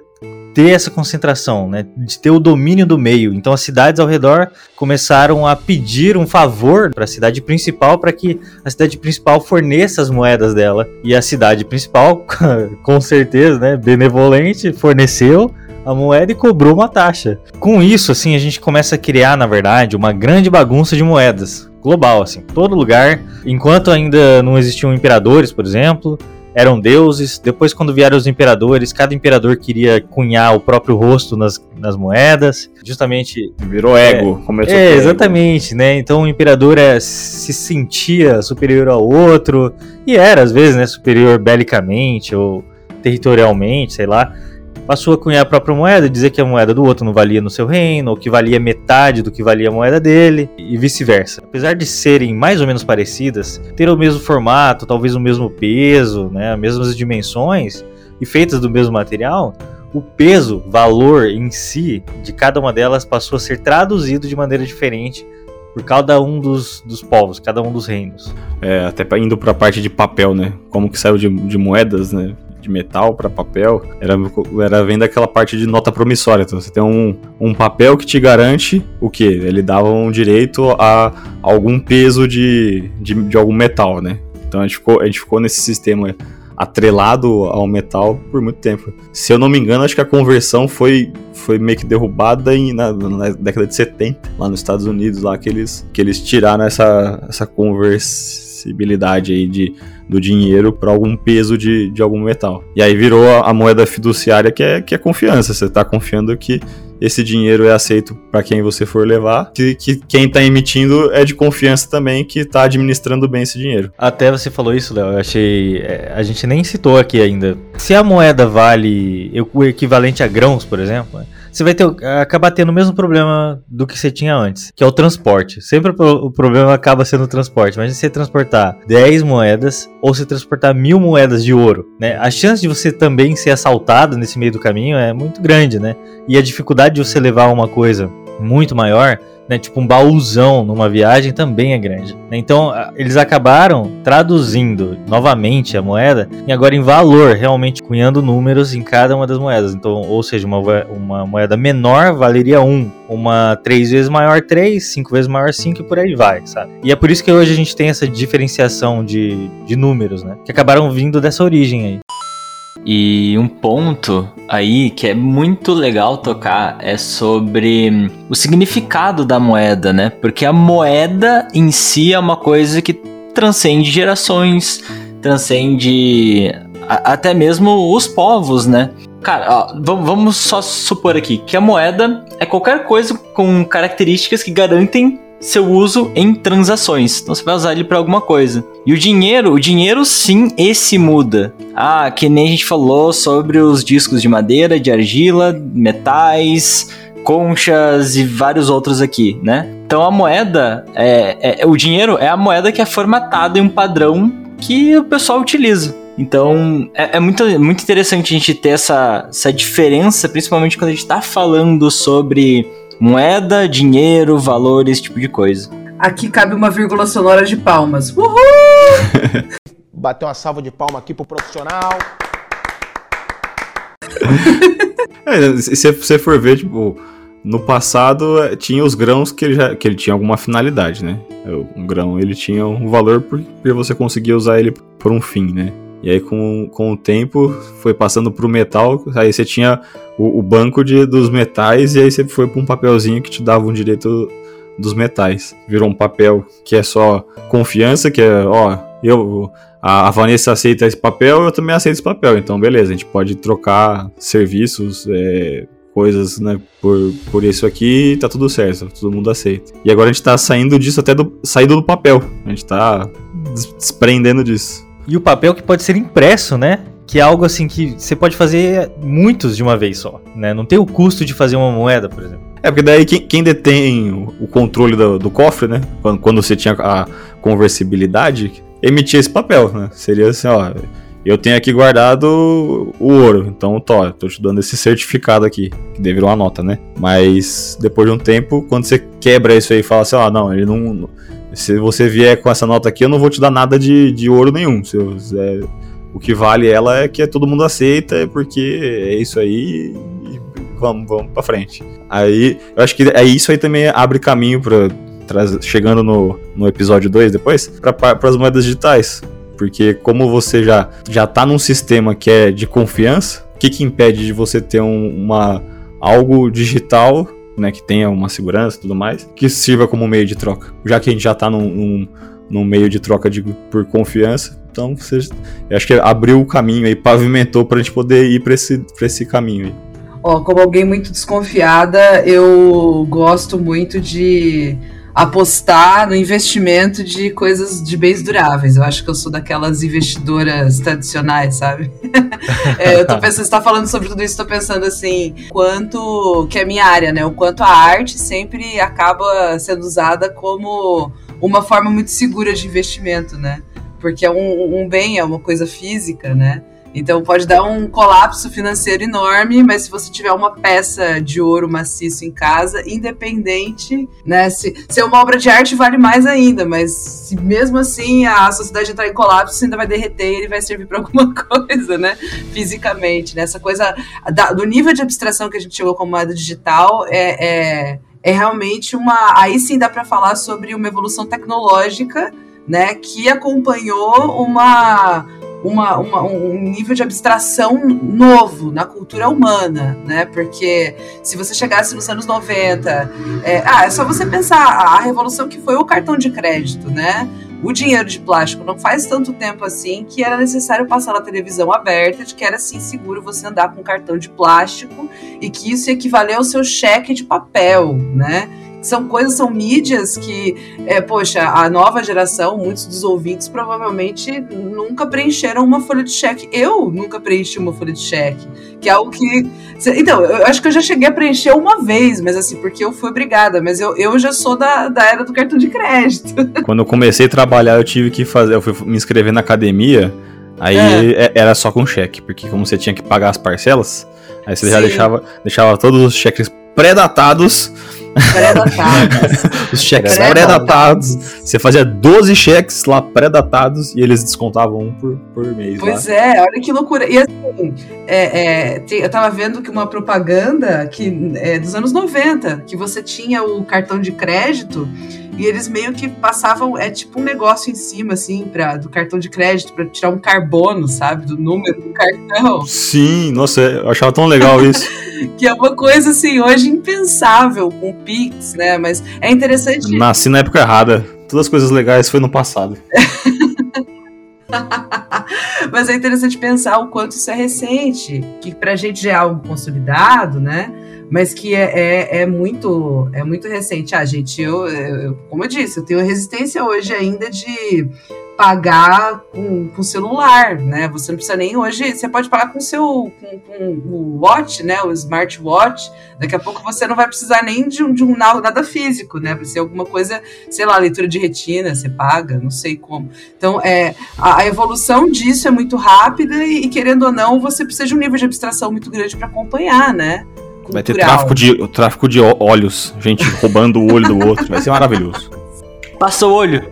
ter essa concentração, né, de ter o domínio do meio. Então as cidades ao redor começaram a pedir um favor para a cidade principal para que a cidade principal forneça as moedas dela. E a cidade principal, com certeza, né, benevolente, forneceu a moeda e cobrou uma taxa. Com isso, assim, a gente começa a criar, na verdade, uma grande bagunça de moedas global, assim, todo lugar. Enquanto ainda não existiam imperadores, por exemplo, eram deuses. Depois, quando vieram os imperadores, cada imperador queria cunhar o próprio rosto nas, nas moedas, justamente. Virou ego, é, começou É, exatamente, né? Então o imperador é, se sentia superior ao outro, e era, às vezes, né, superior belicamente ou territorialmente, sei lá passou a cunhar a própria moeda, dizer que a moeda do outro não valia no seu reino, ou que valia metade do que valia a moeda dele, e vice-versa. Apesar de serem mais ou menos parecidas, ter o mesmo formato, talvez o mesmo peso, né, as mesmas dimensões, e feitas do mesmo material, o peso, valor em si de cada uma delas passou a ser traduzido de maneira diferente por cada um dos, dos povos, cada um dos reinos. É, até indo para a parte de papel, né? Como que saiu de, de moedas, né? De metal para papel, era, era vendo aquela parte de nota promissória. Então você tem um, um papel que te garante o que? Ele dava um direito a algum peso de, de, de algum metal, né? Então a gente ficou, a gente ficou nesse sistema atrelado ao metal por muito tempo. Se eu não me engano, acho que a conversão foi, foi meio que derrubada em, na, na, década de 70, lá nos Estados Unidos, lá que eles, que eles tiraram essa, essa conversibilidade aí de do dinheiro para algum peso de, de algum metal. E aí virou a, a, moeda fiduciária que é, que é confiança. Você está confiando que esse dinheiro é aceito para quem você for levar, que, que quem está emitindo é de confiança também que está administrando bem esse dinheiro. Até você falou isso, Léo, eu achei. É, a gente nem citou aqui ainda. Se a moeda vale o equivalente a grãos, por exemplo, você vai ter, acabar tendo o mesmo problema do que você tinha antes, que é o transporte. Sempre o problema acaba sendo o transporte. Se você transportar 10 moedas ou se transportar mil moedas de ouro, né? A chance de você também ser assaltado nesse meio do caminho é muito grande, né? E a dificuldade de você levar uma coisa muito maior né, tipo um baúzão numa viagem também é grande. Então eles acabaram traduzindo novamente a moeda e agora em valor, realmente cunhando números em cada uma das moedas. Então, ou seja, uma, uma moeda menor valeria 1, um, uma três vezes maior 3, cinco vezes maior 5 e por aí vai, sabe? E é por isso que hoje a gente tem essa diferenciação de, de números, né? Que acabaram vindo dessa origem aí. E um ponto aí que é muito legal tocar é sobre o significado da moeda, né? Porque a moeda em si é uma coisa que transcende gerações, transcende a, até mesmo os povos, né? Cara, ó, vamos só supor aqui que a moeda é qualquer coisa com características que garantem seu uso em transações. Então você vai usar ele para alguma coisa. E o dinheiro, o dinheiro sim, esse muda. Ah, que nem a gente falou sobre os discos de madeira, de argila, metais, conchas e vários outros aqui, né? Então a moeda, é, é, o dinheiro é a moeda que é formatada em um padrão que o pessoal utiliza. Então é, é, muito, muito interessante a gente ter essa, essa diferença, principalmente quando a gente está falando sobre moeda, dinheiro, valor, esse tipo de coisa. Aqui cabe uma vírgula sonora de palmas. Uhul! Bateu uma salva de palma aqui pro profissional. é, se você for ver, tipo, no passado eh, tinha os grãos que ele, já, que ele tinha alguma finalidade, né? Um grão ele tinha um valor porque você conseguia usar ele por um fim, né? E aí, com, com o tempo, foi passando pro metal. Aí você tinha o, o banco de, dos metais, e aí você foi para um papelzinho que te dava um direito dos metais. Virou um papel que é só confiança, que é, ó, eu. A, a Vanessa aceita esse papel, eu também aceito esse papel. Então, beleza, a gente pode trocar serviços, é, coisas, né, por, por isso aqui, tá tudo certo, todo mundo aceita. E agora a gente tá saindo disso até do, saindo do papel. A gente tá desprendendo disso. E o papel que pode ser impresso, né? Que é algo assim que você pode fazer muitos de uma vez só, né? Não tem o custo de fazer uma moeda, por exemplo. É, porque daí quem, quem detém o controle do, do, cofre, né? Quando, quando você tinha a conversibilidade, emitia esse papel, né? Seria assim, ó, eu tenho aqui guardado o ouro, então tô, tô te dando esse certificado aqui, que deve uma nota, né? Mas depois de um tempo, quando você quebra isso aí e fala assim, ó, não, ele não se você vier com essa nota aqui, eu não vou te dar nada de, de ouro nenhum. Se eu, é, o que vale ela é que todo mundo aceita, é porque é isso aí e vamos, vamos pra frente. Aí, eu acho que é isso aí também abre caminho para chegando no, no episódio 2 depois, para as moedas digitais. Porque como você já, já tá num sistema que é de confiança, o que, que impede de você ter um, uma, algo digital né, que tenha uma segurança e tudo mais, que sirva como meio de troca. Já que a gente já está num, num, num, meio de troca de, por confiança, então você, acho que abriu o caminho aí, pavimentou para a gente poder ir para esse, esse caminho aí. Ó, como alguém muito desconfiada, eu gosto muito de apostar no investimento de coisas de bens duráveis. Eu acho que eu sou daquelas investidoras tradicionais, sabe? é, eu tô pensando, você tá falando sobre tudo isso, tô pensando assim, quanto que é minha área, né? O quanto a arte sempre acaba sendo usada como uma forma muito segura de investimento, né? Porque é um, um bem, é uma coisa física, né? Então pode dar um colapso financeiro enorme, mas se você tiver uma peça de ouro maciço em casa, independente, né? Se, se é uma obra de arte, vale mais ainda, mas se mesmo assim a sociedade entrar em colapso, você ainda vai derreter e ele vai servir para alguma coisa, né? Fisicamente, né? Essa coisa da, do nível de abstração que a gente chegou com moeda digital é, é, é realmente uma. Aí sim dá para falar sobre uma evolução tecnológica, né? Que acompanhou uma uma, uma, um nível de abstração novo na cultura humana, né? Porque se você chegasse nos anos 90, é, ah, é só você pensar a, revolução que foi o cartão de crédito, né? O dinheiro de plástico não faz tanto tempo assim que era necessário passar na televisão aberta de que era assim seguro você andar com cartão de plástico e que isso equivalia ao seu cheque de papel, né? São coisas, são mídias que, é, poxa, a nova geração, muitos dos ouvintes provavelmente nunca preencheram uma folha de cheque. Eu nunca preenchi uma folha de cheque, que é algo que. Então, eu acho que eu já cheguei a preencher uma vez, mas assim, porque eu fui obrigada, mas eu, eu já sou da, da era do cartão de crédito. Quando eu comecei a trabalhar, eu tive que fazer, eu fui me inscrever na academia, aí é. é era só com cheque, porque como você tinha que pagar as parcelas, aí você Sim. já deixava, deixava todos os cheques pré-datados Pré-datados. Os cheques pré-datados. Você fazia 12 cheques lá pré-datados e eles descontavam um por, por mês. Pois lá. é, olha que loucura. E assim, é, é, eu tava vendo que uma propaganda que é dos anos 90, que você tinha o cartão de crédito e eles meio que passavam, é tipo um negócio em cima, assim, pra, do cartão de crédito, para tirar um carbono, sabe? Do número do cartão. Sim, nossa, eu achava tão legal isso. que é uma coisa, assim, hoje impensável com o Pix, né? Mas é interessante. Nasci na época errada. Todas as coisas legais foi no passado. Mas é interessante pensar o quanto isso é recente, que pra gente já é algo consolidado, né? Mas que é, é, é muito é muito recente. Ah, gente, eu, eu, como eu disse, eu tenho resistência hoje ainda de pagar com, com celular, né? Você não precisa nem hoje, você pode pagar com seu com, com o watch, né? O smartwatch. Daqui a pouco você não vai precisar nem de um, de um nada físico, né? Vai ser alguma coisa, sei lá, leitura de retina, você paga, não sei como. Então, é, a, a evolução disso é muito rápida e, e, querendo ou não, você precisa de um nível de abstração muito grande para acompanhar, né? Cultural. Vai ter tráfico de, tráfico de olhos, gente roubando o olho do outro, vai ser maravilhoso. Passa o olho.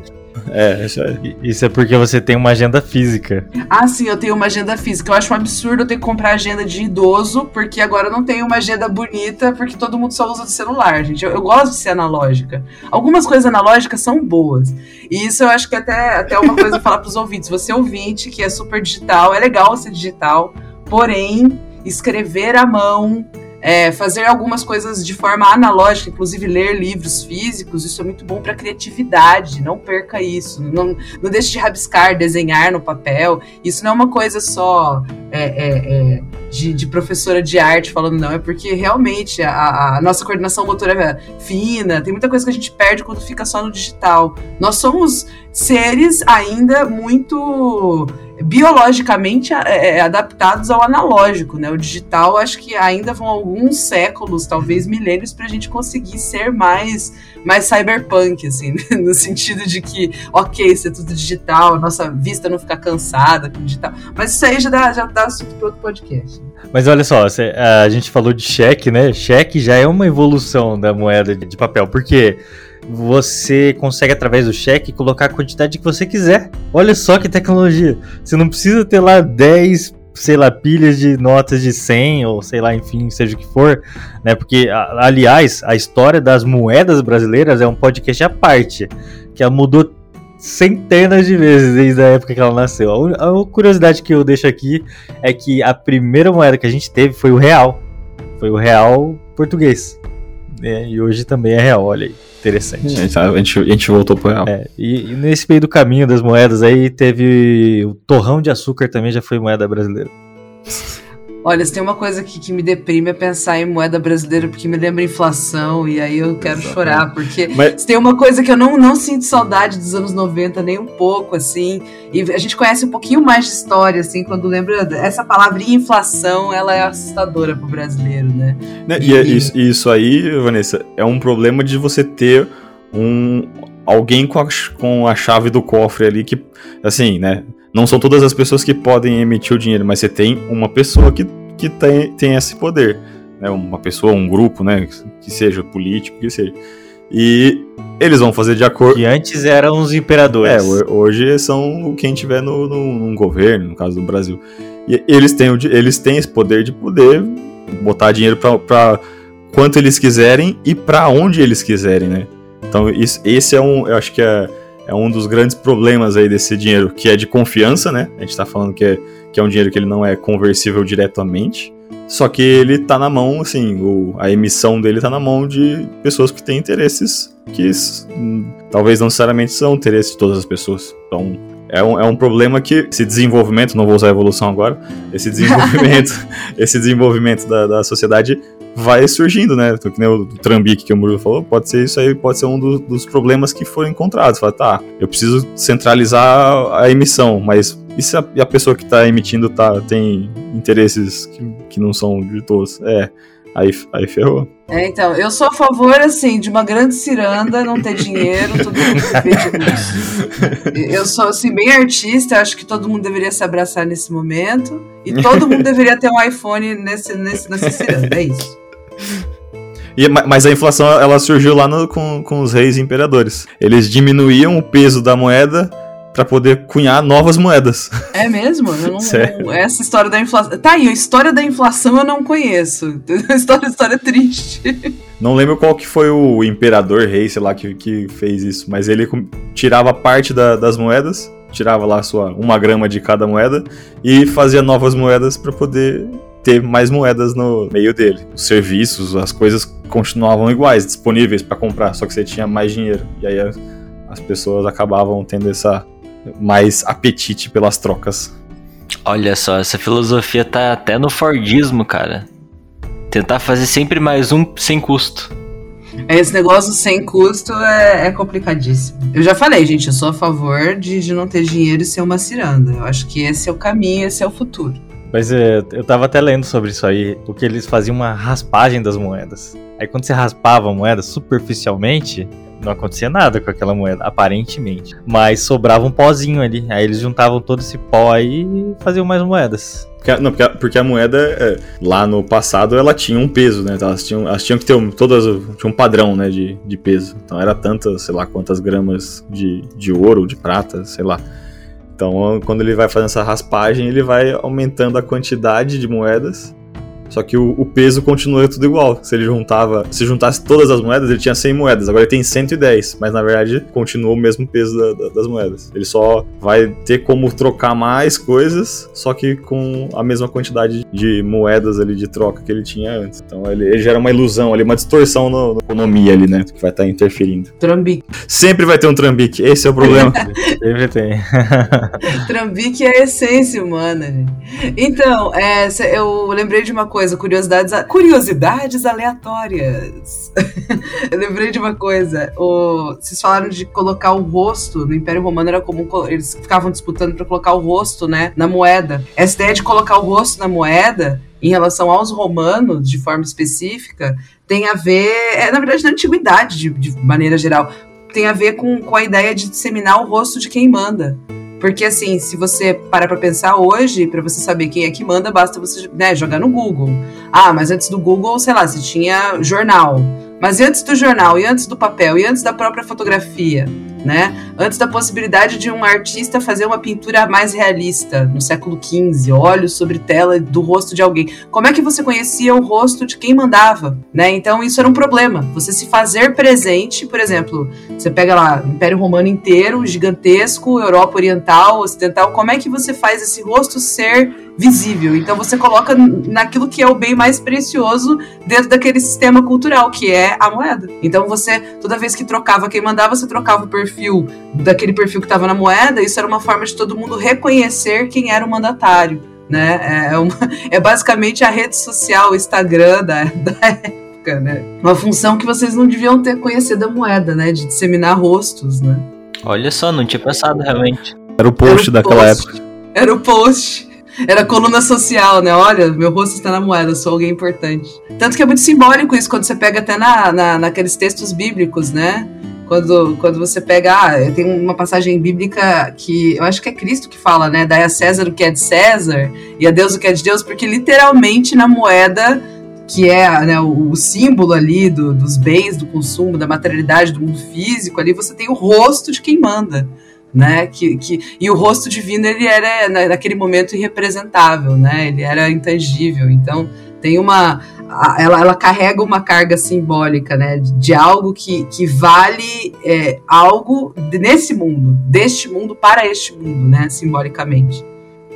É, isso é. Isso é porque você tem uma agenda física. Ah, sim, eu tenho uma agenda física. Eu acho um absurdo eu ter que comprar agenda de idoso, porque agora eu não tenho uma agenda bonita, porque todo mundo só usa do celular, gente. Eu, eu gosto de ser analógica. Algumas coisas analógicas são boas. E isso eu acho que até, até uma coisa falar pros ouvintes. Você ouvinte, que é super digital, é legal ser digital, porém, escrever à mão é, fazer algumas coisas de forma analógica, inclusive ler livros físicos, isso é muito bom para criatividade. Não perca isso. Não, não deixe de rabiscar, desenhar no papel. Isso não é uma coisa só é, é, é de, de, professora de arte falando, não. É porque realmente a, a, nossa coordenação motora é fina, tem muita coisa que a gente perde quando fica só no digital. Nós somos seres ainda muito biologicamente é, é, adaptados ao analógico, né? O digital, acho que ainda vão alguns séculos, talvez milênios, para a gente conseguir ser mais, mais cyberpunk, assim, no sentido de que, ok, isso é tudo digital, nossa vista não ficar cansada com digital. Mas isso aí já dá, já dá assunto para outro podcast. Mas olha só, a gente falou de cheque, né? Cheque já é uma evolução da moeda de papel, porque você consegue, através do cheque, colocar a quantidade que você quiser. Olha só que tecnologia. Você não precisa ter lá 10, sei lá, pilhas de notas de 100 ou sei lá, enfim, seja o que for, né? Porque, aliás, a história das moedas brasileiras é um podcast à parte, que ela mudou centenas de vezes desde a época que ela nasceu. A, curiosidade que eu deixo aqui é que a primeira moeda que a gente teve foi o real. Foi o real português. É, e hoje também é real, olha aí interessante. É, a, gente, a gente voltou pro real. É, e, e, nesse meio do caminho das moedas aí teve o torrão de açúcar também já foi moeda brasileira. Olha, se tem uma coisa que, que me deprime é pensar em moeda brasileira, porque me lembra inflação, e aí eu quero Exatamente. chorar, porque Mas... se tem uma coisa que eu não, não sinto saudade dos anos 90 nem um pouco, assim, e a gente conhece um pouquinho mais de história, assim, quando lembra essa palavrinha inflação, ela é assustadora pro brasileiro, né? né e, e, é isso, isso aí, Vanessa, é um problema de você ter um alguém com a, com a chave do cofre ali que, assim, né? Não são todas as pessoas que podem emitir o dinheiro, mas você tem uma pessoa que, que tem, tem esse poder. Né? Uma pessoa, um grupo, né? Que seja político, que seja. E eles vão fazer de acordo. Que antes eram os imperadores. É, hoje são quem tiver no, no, no governo, no caso do Brasil. E eles têm, o, eles têm esse poder de poder botar dinheiro para quanto eles quiserem e para onde eles quiserem, né? Então, isso, esse é um. Eu acho que é é um dos grandes problemas aí desse dinheiro, que é de confiança, né? A gente está falando que é, que é um dinheiro que ele não é conversível diretamente, só que ele tá na mão, assim, o, a emissão dele tá na mão de pessoas que têm interesses que hum, talvez não necessariamente são interesses de todas as pessoas. Então, é um, é um problema que esse desenvolvimento, não vou usar evolução agora, esse desenvolvimento, esse desenvolvimento da, da sociedade vai surgindo, né? Que nem o Trambique que o Murilo falou, pode ser isso aí, pode ser um do, dos problemas que foram encontrados. Fala, tá, eu preciso centralizar a emissão, mas e se a, e a pessoa que está emitindo tá, tem interesses que, que não são de todos? É, aí, aí ferrou. É, então, eu sou a favor, assim, de uma grande ciranda, não ter dinheiro, todo mundo. Eu sou, assim, bem artista, acho que todo mundo deveria se abraçar nesse momento, e todo mundo deveria ter um iPhone nesse, nesse, nessa ciranda, é isso. E, mas a inflação ela surgiu lá no, com, com os reis e imperadores. Eles diminuíam o peso da moeda para poder cunhar novas moedas. É mesmo? Não, não, essa história da inflação. Tá aí, a história da inflação eu não conheço. história, história triste. Não lembro qual que foi o imperador, rei, sei lá, que, que fez isso, mas ele tirava parte da, das moedas, tirava lá sua uma grama de cada moeda e fazia novas moedas para poder ter mais moedas no meio dele. Os serviços, as coisas continuavam iguais, disponíveis para comprar, só que você tinha mais dinheiro. E aí as pessoas acabavam tendo essa mais apetite pelas trocas. Olha só, essa filosofia tá até no Fordismo, cara. Tentar fazer sempre mais um sem custo. Esse negócio sem custo é, é complicadíssimo. Eu já falei, gente, eu sou a favor de, de não ter dinheiro e ser uma ciranda. Eu acho que esse é o caminho, esse é o futuro. Mas é, eu tava até lendo sobre isso aí, porque eles faziam uma raspagem das moedas. Aí quando você raspava a moeda superficialmente, não acontecia nada com aquela moeda, aparentemente. Mas sobrava um pozinho ali. Aí eles juntavam todo esse pó aí e faziam mais moedas. Porque, não, porque, a, porque a moeda, é, lá no passado, ela tinha um peso, né? Elas, tinham, elas tinham que ter um, todas, tinha um padrão, né, de, de peso. Então era tantas, sei lá, quantas gramas de, de ouro, de prata, sei lá. Então, quando ele vai fazendo essa raspagem, ele vai aumentando a quantidade de moedas só que o, o, peso continua tudo igual. Se ele juntava, se juntasse todas as moedas, ele tinha 100 moedas. Agora ele tem 110, mas na verdade continua o mesmo peso da, da, das moedas. Ele só vai ter como trocar mais coisas, só que com a mesma quantidade de moedas ali de troca que ele tinha antes. Então ele, ele gera uma ilusão ali, uma distorção na economia ali, né? Que vai estar tá interferindo. Trambique. Sempre vai ter um trambique, esse é o problema. Sempre tem. trambique é a essência humana, gente. Então, é, eu lembrei de uma coisa coisa, curiosidades, curiosidades aleatórias. eu lembrei de uma coisa. O, vocês falaram de colocar o rosto. No Império Romano era comum, eles ficavam disputando para colocar o rosto, né, na moeda. Essa ideia de colocar o rosto na moeda em relação aos romanos, de forma específica, tem a ver, é, na verdade, na antiguidade, de, de maneira geral, tem a ver com, com a ideia de disseminar o rosto de quem manda. Porque, assim, se você parar pra pensar hoje, para você saber quem é que manda, basta você né, jogar no Google. Ah, mas antes do Google, sei lá, se tinha jornal. Mas antes do jornal, e antes do papel, e antes da própria fotografia, né? Antes da possibilidade de um artista fazer uma pintura mais realista no século XV, olhos sobre tela do rosto de alguém. Como é que você conhecia o rosto de quem mandava, né? Então isso era um problema. Você se fazer presente, por exemplo, você pega lá Império Romano inteiro, gigantesco, Europa Oriental, Ocidental, como é que você faz esse rosto ser visível. Então você coloca naquilo que é o bem mais precioso dentro daquele sistema cultural, que é a moeda. Então você, toda vez que trocava quem mandava, você trocava o perfil daquele perfil que estava na moeda, isso era uma forma de todo mundo reconhecer quem era o mandatário. Né? É, é uma, é basicamente a rede social, o Instagram da, da época, né? Uma função que vocês não deviam ter conhecido a moeda, né? De disseminar rostos, né? Olha só, não tinha pensado realmente. Era o post era o daquela post. época. Era o post. Era coluna social, né? Olha, meu rosto está na moeda, sou alguém importante. Tanto que é muito simbólico isso, quando você pega até na, na, naqueles textos bíblicos, né? Quando, quando você pega. Ah, tem uma passagem bíblica que eu acho que é Cristo que fala, né? Dai a César o que é de César e a Deus o que é de Deus, porque literalmente na moeda que é né, o, o, símbolo ali do, dos bens, do consumo, da materialidade, do mundo físico, ali você tem o rosto de quem manda né? Que, que, e o rosto divino ele era naquele momento irrepresentável, né? Ele era intangível. Então tem uma ela, ela carrega uma carga simbólica, né? De algo que, que vale é, algo nesse mundo, deste mundo para este mundo, né? Simbolicamente.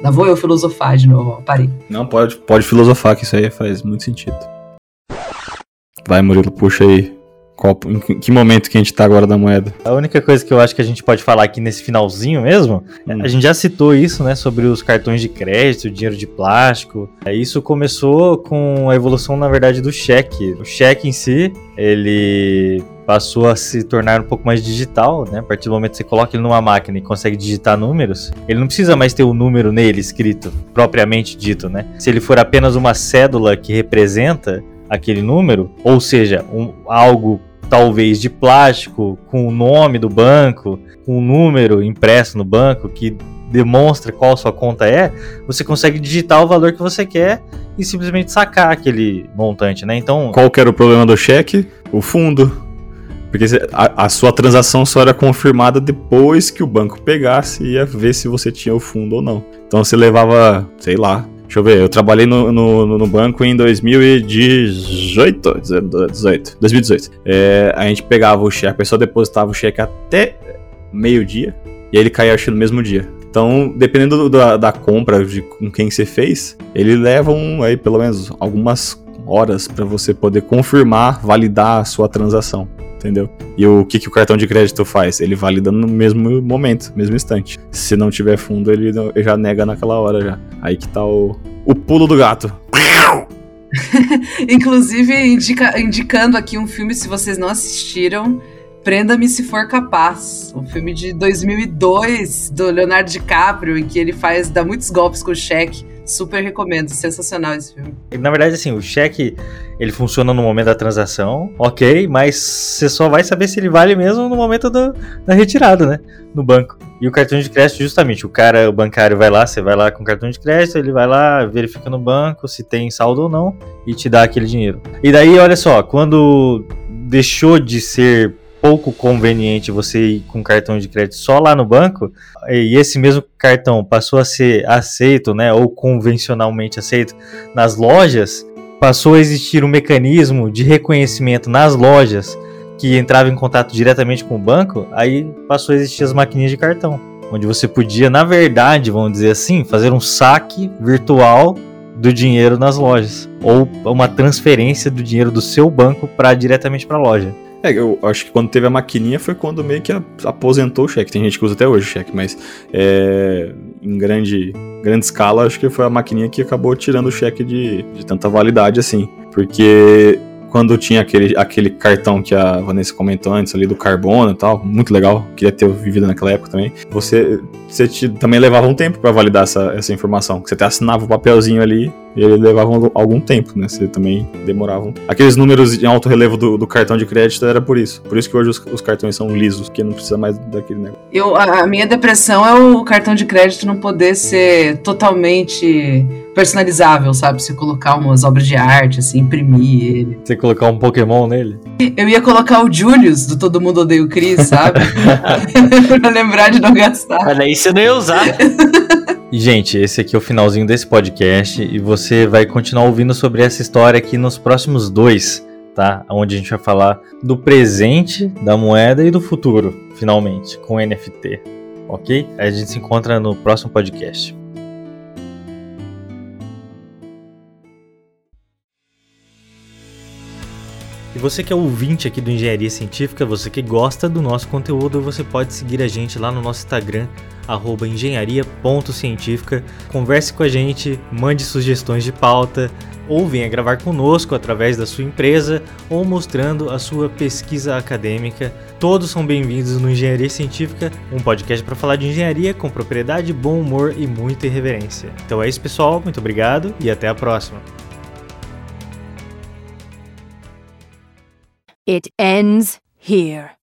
Lá vou eu filosofar de novo, parei. Não, pode, pode filosofar, que isso aí faz muito sentido. Vai, Murilo, puxa aí qual, em que momento que a gente tá agora da moeda? A única coisa que eu acho que a gente pode falar aqui nesse finalzinho mesmo, hum. a gente já citou isso, né, sobre os cartões de crédito, dinheiro de plástico. É, isso começou com a evolução, na verdade, do cheque. O cheque em si, ele passou a se tornar um pouco mais digital, né? A partir do momento que você coloca ele numa máquina e consegue digitar números, ele não precisa mais ter o um número nele escrito, propriamente dito, né? Se ele for apenas uma cédula que representa aquele número, ou seja, um, algo talvez de plástico, com o nome do banco, com o número impresso no banco que demonstra qual sua conta é, você consegue digitar o valor que você quer e simplesmente sacar aquele montante, né? Então, qual que era o problema do cheque? O fundo. Porque a, a, sua transação só era confirmada depois que o banco pegasse e ia ver se você tinha o fundo ou não. Então você levava, sei lá, Deixa eu ver, eu trabalhei no, no, no banco em 2018. 18, 2018. É, a gente pegava o cheque, a pessoa depositava o cheque até meio-dia e aí ele caía acho no mesmo dia. Então, dependendo da, da compra de com quem você fez, ele leva um, aí pelo menos algumas horas para você poder confirmar, validar a sua transação. Entendeu? E o que, que o cartão de crédito faz? Ele valida no mesmo momento, mesmo instante. Se não tiver fundo, ele, já nega naquela hora já. Aí que tá o, o pulo do gato. Inclusive, indica, indicando aqui um filme, se vocês não assistiram, Prenda-me se for capaz. Um filme de 2002 do Leonardo DiCaprio, em que ele faz dá muitos golpes com o cheque. Super recomendo, sensacional esse filme. Na verdade, assim, o cheque ele funciona no momento da transação, ok, mas você só vai saber se ele vale mesmo no momento do, da retirada, né? No banco. E o cartão de crédito, justamente, o cara, o bancário vai lá, você vai lá com o cartão de crédito, ele vai lá, verifica no banco se tem saldo ou não e te dá aquele dinheiro. E daí, olha só, quando deixou de ser pouco conveniente você ir com cartão de crédito só lá no banco, e esse mesmo cartão passou a ser aceito, né, ou convencionalmente aceito nas lojas, passou a existir um mecanismo de reconhecimento nas lojas que entrava em contato diretamente com o banco, aí passou a existir as maquininhas de cartão, onde você podia, na verdade, vamos dizer assim, fazer um saque virtual do dinheiro nas lojas, ou uma transferência do dinheiro do seu banco para diretamente para a loja. É, eu acho que quando teve a maquininha foi quando meio que aposentou o cheque. Tem gente que usa até hoje o cheque, mas é, em grande, grande escala, acho que foi a maquininha que acabou tirando o cheque de, de tanta validade assim. Porque quando tinha aquele, aquele cartão que a Vanessa comentou antes ali do carbono e tal, muito legal, queria ter vivido naquela época também. Você, você te, também levava um tempo para validar essa, essa informação. Você até assinava o papelzinho ali ele levava algum tempo, né? Você também demorava. Um... Aqueles números em alto relevo do, do, cartão de crédito era por isso. Por isso que hoje os, os cartões são lisos, porque não precisa mais daquele negócio. Eu, a, a minha depressão é o cartão de crédito não poder ser totalmente personalizável, sabe? Você colocar umas obras de arte, assim, imprimir ele. Você colocar um Pokémon nele? Eu ia colocar o Julius, do Todo Mundo Odeia o Chris, sabe? pra lembrar de não gastar. Mas aí você não ia usar. E, gente, esse aqui é o finalzinho desse podcast e você vai continuar ouvindo sobre essa história aqui nos próximos dois, tá? Onde a gente vai falar do presente da moeda e do futuro, finalmente, com NFT, ok? A gente se encontra no próximo podcast. E você que é ouvinte aqui do Engenharia Científica, você que gosta do nosso conteúdo, você pode seguir a gente lá no nosso Instagram, engenharia.científica. Converse com a gente, mande sugestões de pauta, ou venha gravar conosco através da sua empresa ou mostrando a sua pesquisa acadêmica. Todos são bem-vindos no Engenharia Científica, um podcast para falar de engenharia com propriedade, bom humor e muita irreverência. Então é isso, pessoal. Muito obrigado e até a próxima. It ends here.